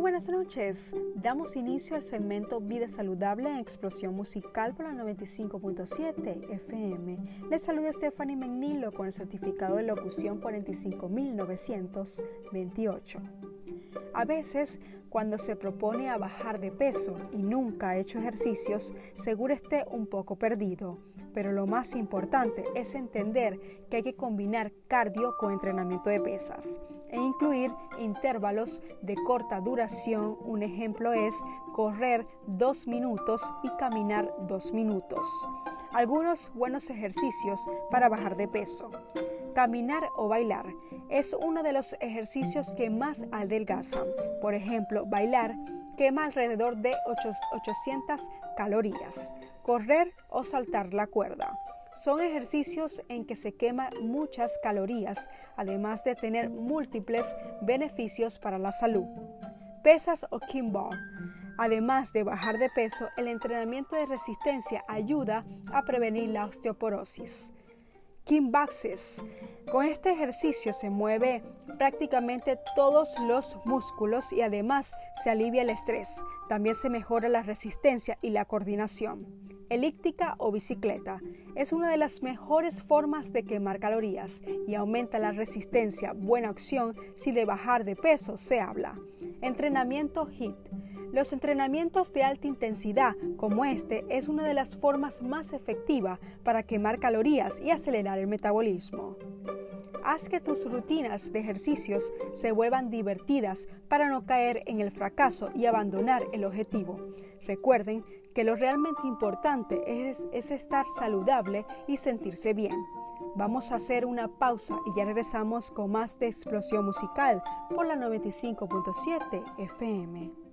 buenas noches. Damos inicio al segmento Vida Saludable en Explosión Musical por la 95.7 FM. Les saluda Stephanie Menilo con el certificado de locución 45928. A veces cuando se propone a bajar de peso y nunca ha hecho ejercicios, seguro esté un poco perdido. Pero lo más importante es entender que hay que combinar cardio con entrenamiento de pesas e incluir intervalos de corta duración. Un ejemplo es correr dos minutos y caminar dos minutos. Algunos buenos ejercicios para bajar de peso. Caminar o bailar es uno de los ejercicios que más adelgazan. Por ejemplo, bailar quema alrededor de 800 calorías. Correr o saltar la cuerda. Son ejercicios en que se queman muchas calorías, además de tener múltiples beneficios para la salud. Pesas o kimball. Además de bajar de peso, el entrenamiento de resistencia ayuda a prevenir la osteoporosis. Kimbaxes. Con este ejercicio se mueve prácticamente todos los músculos y además se alivia el estrés. También se mejora la resistencia y la coordinación. Elíptica o bicicleta es una de las mejores formas de quemar calorías y aumenta la resistencia, buena opción si de bajar de peso se habla. Entrenamiento HIT los entrenamientos de alta intensidad como este es una de las formas más efectivas para quemar calorías y acelerar el metabolismo. Haz que tus rutinas de ejercicios se vuelvan divertidas para no caer en el fracaso y abandonar el objetivo. Recuerden que lo realmente importante es, es estar saludable y sentirse bien. Vamos a hacer una pausa y ya regresamos con más de explosión musical por la 95.7 FM.